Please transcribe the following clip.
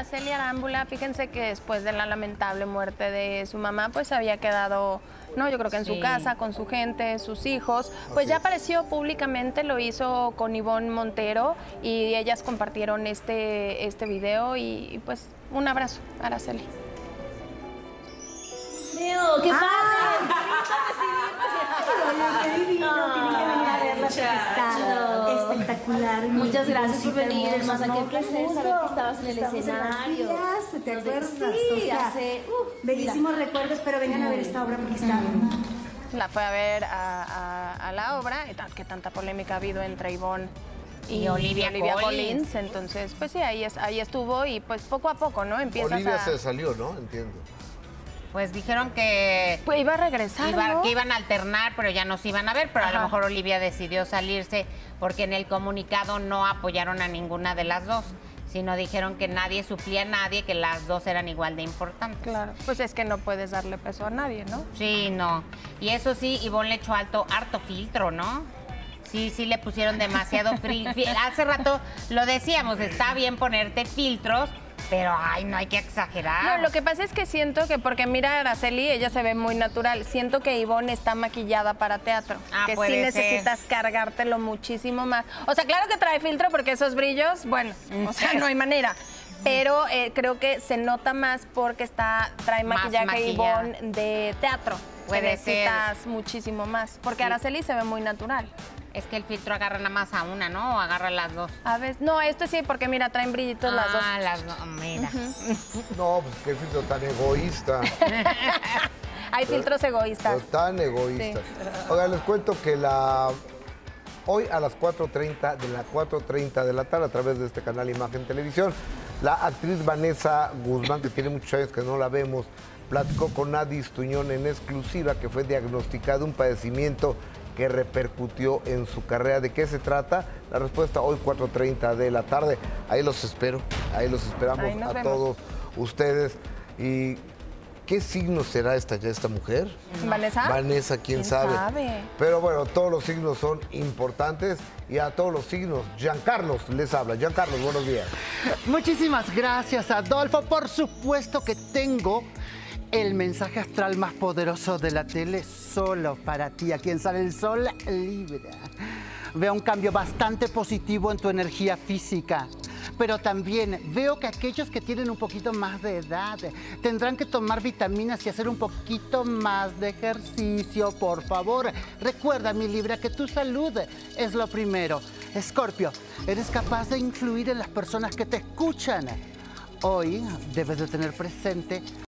Araceli Arámbula, fíjense que después de la lamentable muerte de su mamá, pues había quedado, no, yo creo que en su casa, con su gente, sus hijos. Pues ya apareció públicamente, lo hizo con Ivonne Montero y ellas compartieron este, este video y, y, pues un abrazo, Araceli. Leo, qué padre. Qué divino, tienen que venir a está Claro. Espectacular. Muchas gracias por venir, hermosa. hermosa, qué No, placer saber que estabas en el Estamos las escenario. vías, ¿Te No acuerdas? Sí, O sea, hace, uf, Bellísimos recuerdos, pero vengan a ver esta obra porque está La fue a ver a, a- a la obra, que tanta polémica ha habido entre Ivonne y, Y Olivia Collins. Collins. Entonces, pues sí, ahí, es, ahí estuvo y pues poco a poco, ¿no? Empiezas Olivia a... se salió, ¿no? Entiendo. Pues dijeron que, Pues iba a regresar, iba- ¿no? que iban a alternar, pero ya no se iban a ver. Pero a lo mejor Olivia decidió salirse porque en el comunicado no apoyaron a ninguna de las dos, sino dijeron que nadie suplía a nadie, que las dos eran igual de importantes. Claro, pues es que no puedes darle peso a nadie, ¿no? Sí, no. Y eso sí, Ivonne le echó alto, harto filtro, ¿no? Sí, sí le pusieron demasiado fri- fi- Hace rato lo decíamos, está bien ponerte filtros, pero ay, no hay que exagerar. No, lo que pasa es que siento que, porque mira a Araceli, ella se ve muy natural. Siento que Ivonne está maquillada para teatro. Ah, que sí ser. necesitas cargártelo muchísimo más. O sea, claro que trae filtro porque esos brillos, bueno, o sea, no hay manera. Pero eh, creo que se nota más porque está trae Más maquillaje maquillada. Ivonne de teatro. Puede necesitas muchísimo más. Porque Araceli se ve muy natural. Es que el filtro agarra nada más a una, ¿no? O agarra las dos. A veces, no, esto sí, porque mira, traen brillitos las dos. Ah, las dos. Mira. No, pues qué filtro tan egoísta. Hay filtros egoístas. Pero tan egoísta. Oiga, les cuento que la hoy a las 4.30 de la 4.30 de la tarde a través de este canal Imagen Televisión, la actriz Vanessa Guzmán, que tiene muchos años que no la vemos, platicó con Nadis Tuñón en exclusiva que fue diagnosticado un padecimiento que repercutió en su carrera. ¿De qué se trata? La respuesta hoy 4.30 de la tarde. Ahí los espero, ahí los esperamos Ahí a vemos. todos ustedes. ¿Y qué signo será esta ya esta mujer? ¿Vanessa? Vanessa, quién, ¿Quién sabe? sabe? Pero bueno, todos los signos son importantes y a todos los signos, Giancarlos les habla. Giancarlos, buenos días. Muchísimas gracias, Adolfo. Por supuesto que tengo el mensaje astral más poderoso de la tele solo para ti, a quien sale el sol Libra. Veo un cambio bastante positivo en tu energía física, pero también veo que aquellos que tienen un poquito más de edad tendrán que tomar vitaminas y hacer un poquito más de ejercicio, por favor. Recuerda, mi Libra, que tu salud es lo primero. Escorpio, eres capaz de influir en las personas que te escuchan. Hoy debes de tener presente